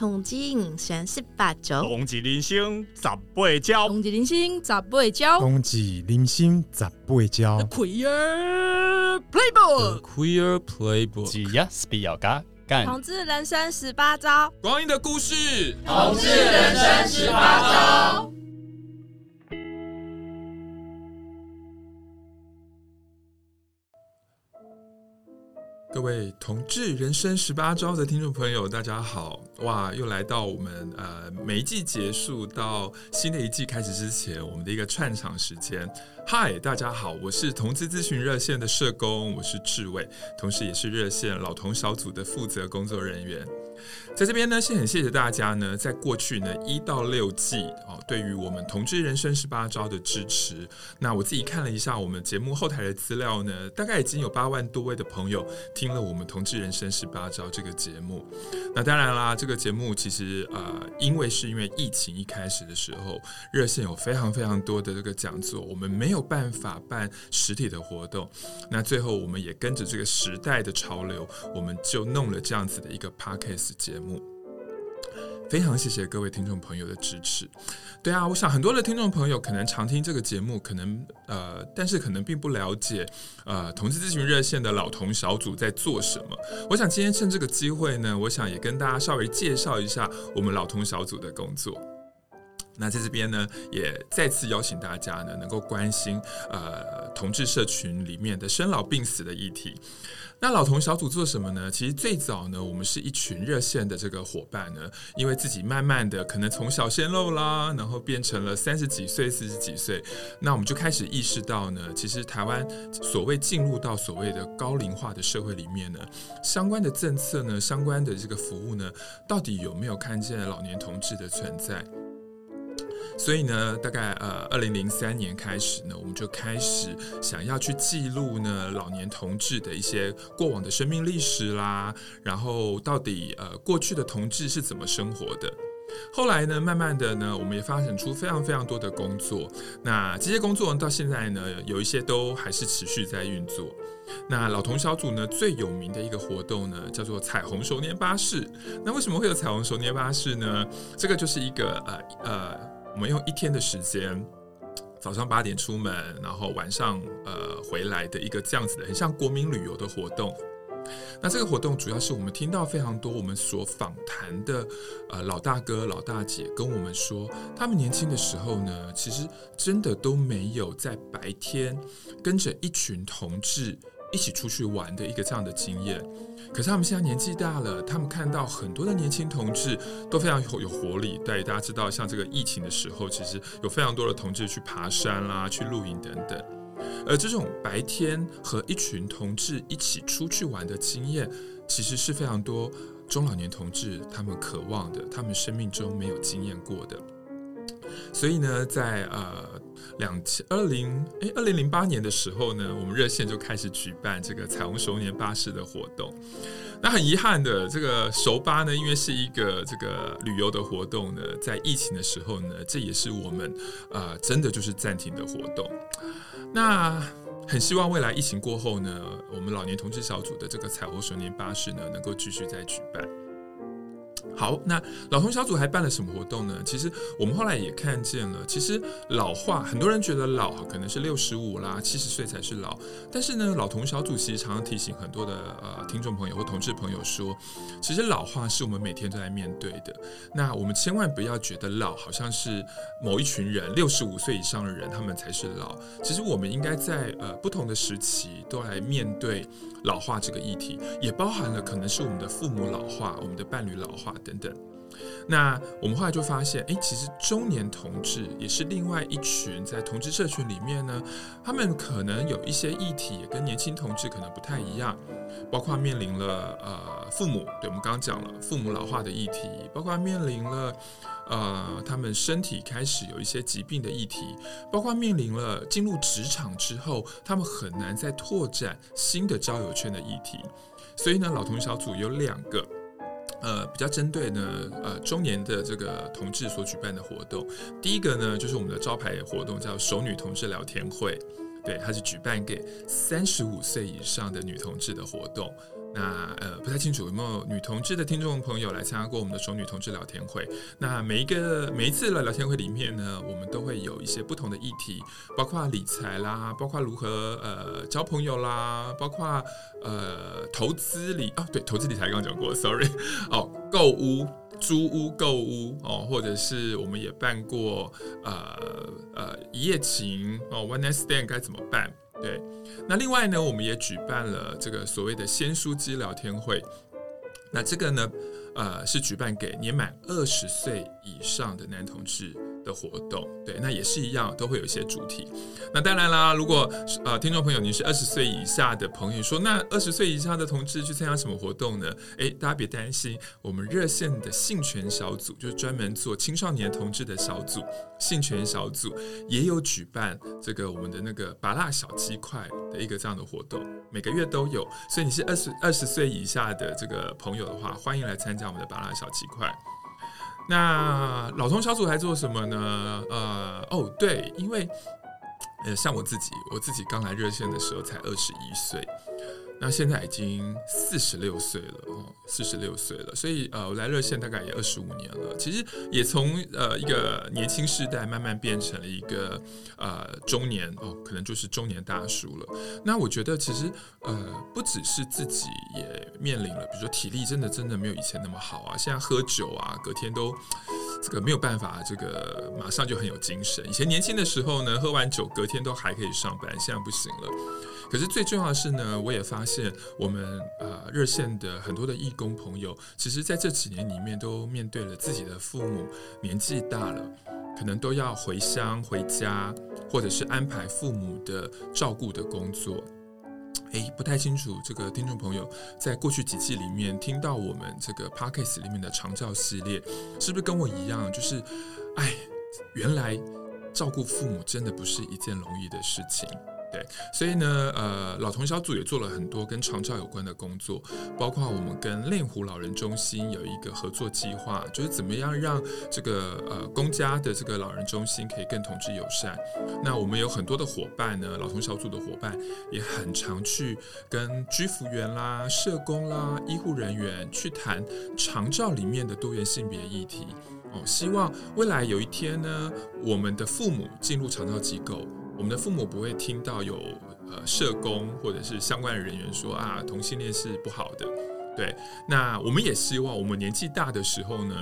同志人生十八招，同志人生十八招，同志人生十八招，同志人生十八招。Queer Playbook，Queer Playbook，只要是比较嘎？干。同志人生十八招，光阴的故事，统治人生十八招。各位同志人生十八招的听众朋友，大家好！哇，又来到我们呃每一季结束到新的一季开始之前，我们的一个串场时间。嗨，大家好，我是同志咨询热线的社工，我是志伟，同时也是热线老同小组的负责工作人员。在这边呢，是很谢谢大家呢，在过去呢一到六季哦，对于我们同志人生十八招的支持。那我自己看了一下我们节目后台的资料呢，大概已经有八万多位的朋友听了我们同志人生十八招这个节目。那当然啦，这个节目其实呃，因为是因为疫情一开始的时候，热线有非常非常多的这个讲座，我们没有办法办实体的活动。那最后我们也跟着这个时代的潮流，我们就弄了这样子的一个 podcast。节目，非常谢谢各位听众朋友的支持。对啊，我想很多的听众朋友可能常听这个节目，可能呃，但是可能并不了解呃，同志咨询热线的老同小组在做什么。我想今天趁这个机会呢，我想也跟大家稍微介绍一下我们老同小组的工作。那在这边呢，也再次邀请大家呢，能够关心呃，同志社群里面的生老病死的议题。那老同小组做什么呢？其实最早呢，我们是一群热线的这个伙伴呢，因为自己慢慢的可能从小鲜肉啦，然后变成了三十几岁、四十几岁，那我们就开始意识到呢，其实台湾所谓进入到所谓的高龄化的社会里面呢，相关的政策呢，相关的这个服务呢，到底有没有看见老年同志的存在？所以呢，大概呃，二零零三年开始呢，我们就开始想要去记录呢老年同志的一些过往的生命历史啦，然后到底呃过去的同志是怎么生活的。后来呢，慢慢的呢，我们也发展出非常非常多的工作。那这些工作到现在呢，有一些都还是持续在运作。那老同小组呢，最有名的一个活动呢，叫做彩虹熟年巴士。那为什么会有彩虹熟年巴士呢？这个就是一个呃呃。我们用一天的时间，早上八点出门，然后晚上呃回来的一个这样子的，很像国民旅游的活动。那这个活动主要是我们听到非常多我们所访谈的呃老大哥老大姐跟我们说，他们年轻的时候呢，其实真的都没有在白天跟着一群同志。一起出去玩的一个这样的经验，可是他们现在年纪大了，他们看到很多的年轻同志都非常有有活力。对，大家知道，像这个疫情的时候，其实有非常多的同志去爬山啦、去露营等等。而这种白天和一群同志一起出去玩的经验，其实是非常多中老年同志他们渴望的，他们生命中没有经验过的。所以呢，在呃。两千二零哎，二零零八年的时候呢，我们热线就开始举办这个彩虹熟年巴士的活动。那很遗憾的，这个熟巴呢，因为是一个这个旅游的活动呢，在疫情的时候呢，这也是我们、呃，真的就是暂停的活动。那很希望未来疫情过后呢，我们老年同志小组的这个彩虹熟年巴士呢，能够继续再举办。好，那老同小组还办了什么活动呢？其实我们后来也看见了，其实老化，很多人觉得老可能是六十五啦、七十岁才是老，但是呢，老同小组其实常常提醒很多的呃听众朋友或同志朋友说，其实老化是我们每天都在面对的。那我们千万不要觉得老好像是某一群人六十五岁以上的人他们才是老，其实我们应该在呃不同的时期都来面对老化这个议题，也包含了可能是我们的父母老化、我们的伴侣老化的。等等，那我们后来就发现，哎，其实中年同志也是另外一群在同志社群里面呢，他们可能有一些议题也跟年轻同志可能不太一样，包括面临了呃父母，对，我们刚刚讲了父母老化的议题，包括面临了呃他们身体开始有一些疾病的议题，包括面临了进入职场之后，他们很难再拓展新的交友圈的议题，所以呢，老同小组有两个。呃，比较针对呢，呃，中年的这个同志所举办的活动，第一个呢，就是我们的招牌活动，叫熟女同志聊天会，对，它是举办给三十五岁以上的女同志的活动。那呃，不太清楚有没有女同志的听众朋友来参加过我们的熟女同志聊天会。那每一个每一次的聊天会里面呢，我们都会有一些不同的议题，包括理财啦，包括如何呃交朋友啦，包括呃投资理啊，对，投资理财刚刚讲过，sorry，哦，购屋、租屋、购屋哦，或者是我们也办过呃呃一夜情哦，one night stand 该怎么办？对，那另外呢，我们也举办了这个所谓的鲜书机聊天会。那这个呢，呃，是举办给年满二十岁以上的男同志的活动，对，那也是一样，都会有一些主题。那当然啦，如果呃听众朋友你是二十岁以下的朋友，说那二十岁以下的同志去参加什么活动呢？诶，大家别担心，我们热线的性权小组就是专门做青少年同志的小组，性权小组也有举办这个我们的那个拔辣小鸡块的一个这样的活动，每个月都有。所以你是二十二十岁以下的这个朋友的话，欢迎来参加我们的拔辣小鸡块。那老同小组还做什么呢？呃，哦，对，因为呃，像我自己，我自己刚来热线的时候才二十一岁。那现在已经四十六岁了哦，四十六岁了，所以呃，我来热线大概也二十五年了。其实也从呃一个年轻世代慢慢变成了一个呃中年哦，可能就是中年大叔了。那我觉得其实呃不只是自己也面临了，比如说体力真的真的没有以前那么好啊，现在喝酒啊，隔天都这个没有办法，这个马上就很有精神。以前年轻的时候呢，喝完酒隔天都还可以上班，现在不行了。可是最重要的是呢，我也发现我们呃热线的很多的义工朋友，其实在这几年里面都面对了自己的父母年纪大了，可能都要回乡回家，或者是安排父母的照顾的工作。诶，不太清楚这个听众朋友在过去几季里面听到我们这个 Podcast 里面的长照系列，是不是跟我一样？就是，哎，原来照顾父母真的不是一件容易的事情。对，所以呢，呃，老同小组也做了很多跟长照有关的工作，包括我们跟内湖老人中心有一个合作计划，就是怎么样让这个呃公家的这个老人中心可以更同志友善。那我们有很多的伙伴呢，老同小组的伙伴也很常去跟居服员啦、社工啦、医护人员去谈长照里面的多元性别议题。哦，希望未来有一天呢，我们的父母进入长照机构。我们的父母不会听到有呃社工或者是相关的人员说啊，同性恋是不好的，对。那我们也希望我们年纪大的时候呢，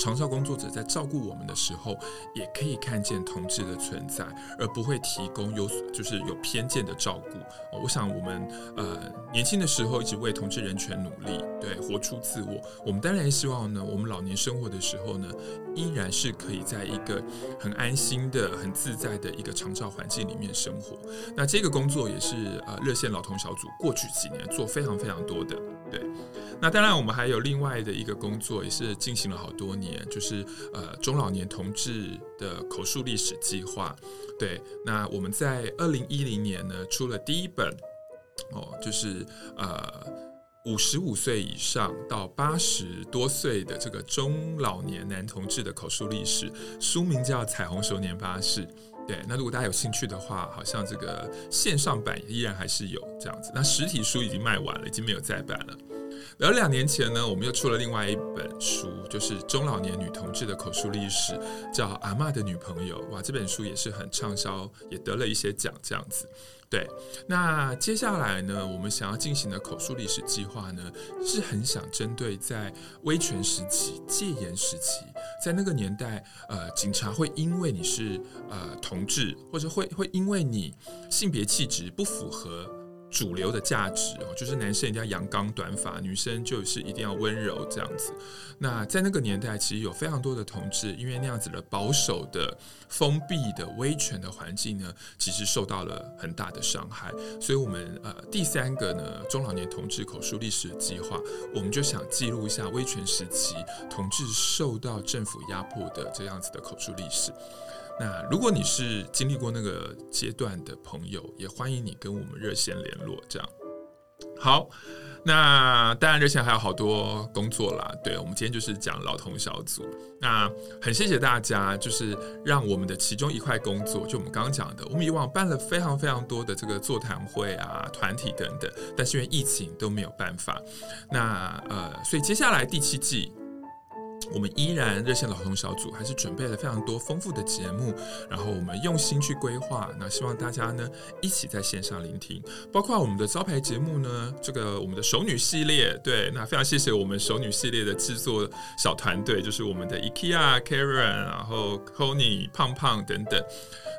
长照工作者在照顾我们的时候，也可以看见同志的存在，而不会提供有就是有偏见的照顾。我想我们呃年轻的时候一直为同志人权努力，对，活出自我。我们当然希望呢，我们老年生活的时候呢，依然是可以在一个很安心的、很自在的一个长照环境里面生活。那这个工作也是呃热线老同小组过去几年做非常非常多的，对。那当然我们还有另外的一个工作，也是进行了好多年。就是呃中老年同志的口述历史计划，对，那我们在二零一零年呢出了第一本哦，就是呃五十五岁以上到八十多岁的这个中老年男同志的口述历史，书名叫《彩虹熟年巴士》。对，那如果大家有兴趣的话，好像这个线上版依然还是有这样子，那实体书已经卖完了，已经没有再版了。而两年前呢，我们又出了另外一本书，就是中老年女同志的口述历史，叫《阿嬷的女朋友》。哇，这本书也是很畅销，也得了一些奖，这样子。对，那接下来呢，我们想要进行的口述历史计划呢，是很想针对在威权时期、戒严时期，在那个年代，呃，警察会因为你是呃同志，或者会会因为你性别气质不符合。主流的价值哦，就是男生一定要阳刚短发，女生就是一定要温柔这样子。那在那个年代，其实有非常多的同志，因为那样子的保守的、封闭的、威权的环境呢，其实受到了很大的伤害。所以，我们呃第三个呢，中老年同志口述历史计划，我们就想记录一下威权时期同志受到政府压迫的这样子的口述历史。那如果你是经历过那个阶段的朋友，也欢迎你跟我们热线联络。这样，好。那当然，热线还有好多工作啦。对，我们今天就是讲老同小组。那很谢谢大家，就是让我们的其中一块工作，就我们刚刚讲的，我们以往办了非常非常多的这个座谈会啊、团体等等，但是因为疫情都没有办法。那呃，所以接下来第七季。我们依然热线老同小组还是准备了非常多丰富的节目，然后我们用心去规划。那希望大家呢一起在线上聆听，包括我们的招牌节目呢，这个我们的熟女系列，对，那非常谢谢我们熟女系列的制作小团队，就是我们的 IKEA、Karen，然后 conny、胖胖等等。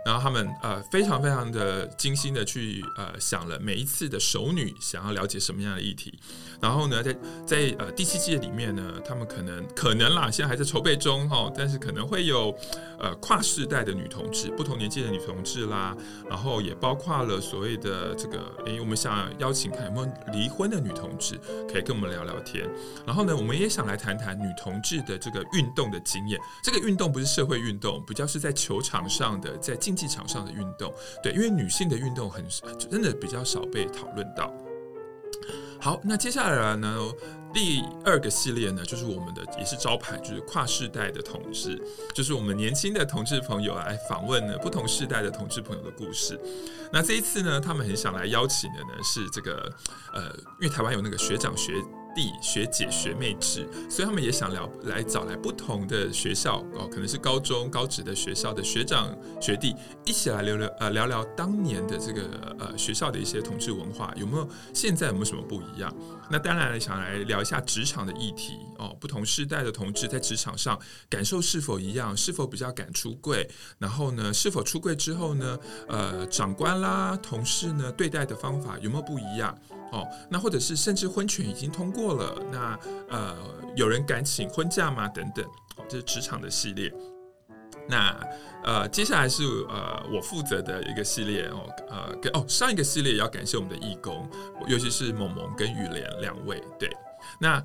然后他们呃非常非常的精心的去呃想了每一次的熟女想要了解什么样的议题，然后呢在在呃第七季里面呢，他们可能可能啦，现在还在筹备中哈，但是可能会有呃跨世代的女同志，不同年纪的女同志啦，然后也包括了所谓的这个诶，我们想邀请看有没有离婚的女同志可以跟我们聊聊天，然后呢，我们也想来谈谈女同志的这个运动的经验，这个运动不是社会运动，比较是在球场上的在竞竞技场上的运动，对，因为女性的运动很真的比较少被讨论到。好，那接下来呢，第二个系列呢，就是我们的也是招牌，就是跨世代的同志，就是我们年轻的同志朋友来访问呢不同世代的同志朋友的故事。那这一次呢，他们很想来邀请的呢是这个呃，因为台湾有那个学长学。弟学姐学妹制，所以他们也想聊来找来不同的学校哦，可能是高中高职的学校的学长学弟一起来聊聊呃聊聊当年的这个呃学校的一些同志文化有没有现在有没有什么不一样？那当然想来聊一下职场的议题哦，不同世代的同志在职场上感受是否一样？是否比较敢出柜？然后呢，是否出柜之后呢，呃，长官啦同事呢对待的方法有没有不一样？哦，那或者是甚至婚权已经通过了，那呃，有人敢请婚假吗？等等，哦，这是职场的系列。那呃，接下来是呃我负责的一个系列哦，呃，跟哦上一个系列也要感谢我们的义工，尤其是萌萌跟雨莲两位。对，那。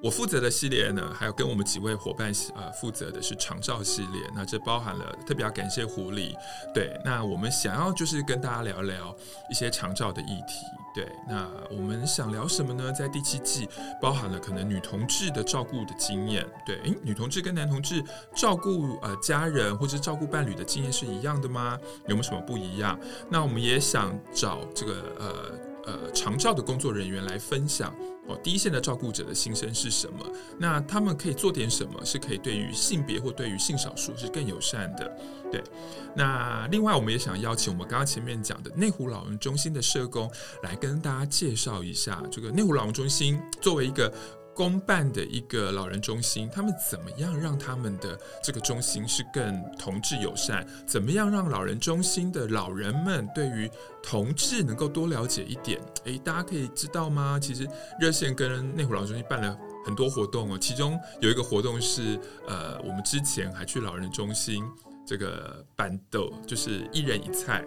我负责的系列呢，还有跟我们几位伙伴呃负责的是长照系列，那这包含了特别要感谢狐狸，对，那我们想要就是跟大家聊聊一些长照的议题，对，那我们想聊什么呢？在第七季包含了可能女同志的照顾的经验，对，诶，女同志跟男同志照顾呃家人或者照顾伴侣的经验是一样的吗？有没有什么不一样？那我们也想找这个呃呃长照的工作人员来分享。哦，第一线的照顾者的心声是什么？那他们可以做点什么，是可以对于性别或对于性少数是更友善的？对。那另外，我们也想邀请我们刚刚前面讲的内湖老人中心的社工来跟大家介绍一下，这个内湖老人中心作为一个。公办的一个老人中心，他们怎么样让他们的这个中心是更同志友善？怎么样让老人中心的老人们对于同志能够多了解一点？诶，大家可以知道吗？其实热线跟内湖老人中心办了很多活动哦，其中有一个活动是，呃，我们之前还去老人中心这个办桌，就是一人一菜。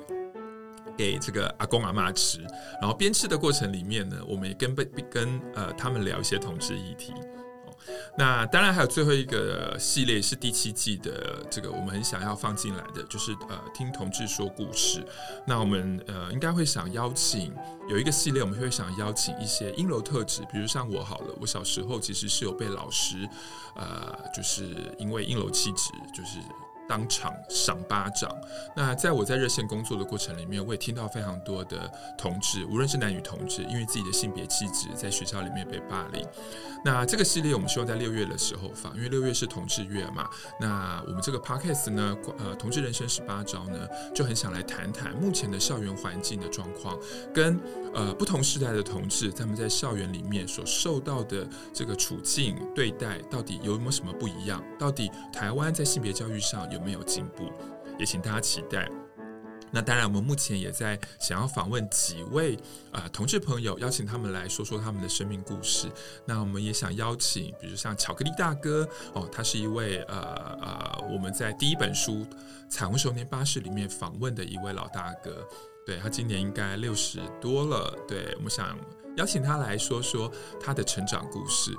给这个阿公阿妈吃，然后边吃的过程里面呢，我们也跟被跟呃他们聊一些同志议题。哦，那当然还有最后一个系列是第七季的这个我们很想要放进来的，就是呃听同志说故事。那我们呃应该会想邀请有一个系列，我们会想邀请一些阴柔特质，比如像我好了，我小时候其实是有被老师呃就是因为阴柔气质就是。当场赏巴掌。那在我在热线工作的过程里面，我也听到非常多的同志，无论是男女同志，因为自己的性别气质，在学校里面被霸凌。那这个系列我们希望在六月的时候放，因为六月是同志月嘛。那我们这个 podcast 呢，呃，同志人生十八招呢，就很想来谈谈目前的校园环境的状况，跟呃不同时代的同志，他们在校园里面所受到的这个处境对待，到底有没有什么不一样？到底台湾在性别教育上有没有进步？也请大家期待。那当然，我们目前也在想要访问几位啊、呃、同志朋友，邀请他们来说说他们的生命故事。那我们也想邀请，比如像巧克力大哥哦，他是一位呃呃，我们在第一本书《彩虹少年巴士》里面访问的一位老大哥。对，他今年应该六十多了。对，我们想邀请他来说说他的成长故事。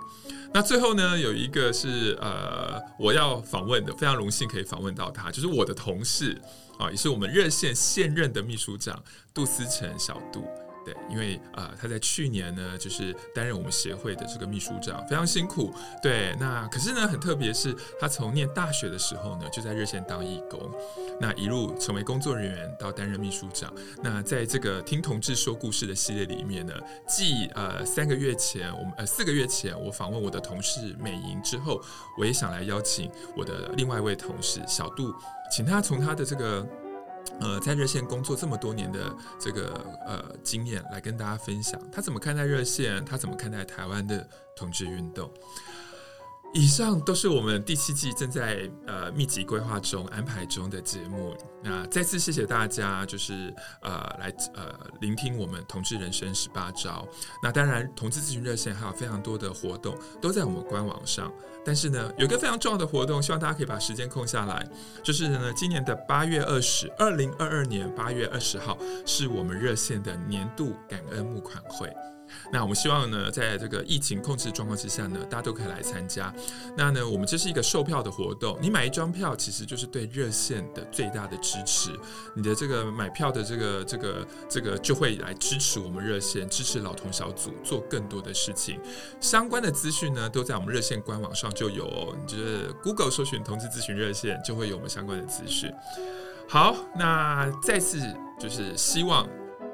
那最后呢，有一个是呃，我要访问的，非常荣幸可以访问到他，就是我的同事啊，也是我们热线现任的秘书长杜思成小杜。对，因为呃，他在去年呢，就是担任我们协会的这个秘书长，非常辛苦。对，那可是呢，很特别是，他从念大学的时候呢，就在热线当义工，那一路成为工作人员到担任秘书长。那在这个听同志说故事的系列里面呢，继呃三个月前，我们呃四个月前我访问我的同事美莹之后，我也想来邀请我的另外一位同事小杜，请他从他的这个。呃，在热线工作这么多年的这个呃经验，来跟大家分享他怎么看待热线，他怎么看待台湾的同志运动。以上都是我们第七季正在呃密集规划中安排中的节目。那再次谢谢大家，就是呃来呃聆听我们同志人生十八招。那当然，同志咨询热线还有非常多的活动都在我们官网上。但是呢，有一个非常重要的活动，希望大家可以把时间空下来，就是呢，今年的八月二十，二零二二年八月二十号是我们热线的年度感恩募款会。那我们希望呢，在这个疫情控制状况之下呢，大家都可以来参加。那呢，我们这是一个售票的活动，你买一张票，其实就是对热线的最大的支持。你的这个买票的这个这个这个就会来支持我们热线，支持老同小组做更多的事情。相关的资讯呢，都在我们热线官网上就有。你就是 Google 搜寻同志咨询热线，就会有我们相关的资讯。好，那再次就是希望。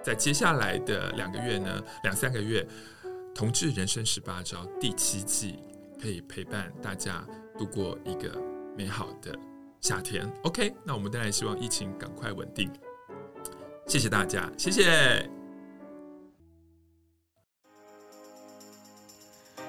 在接下来的两个月呢，两三个月，《同志人生十八招》第七季可以陪伴大家度过一个美好的夏天。OK，那我们当然希望疫情赶快稳定。谢谢大家，谢谢。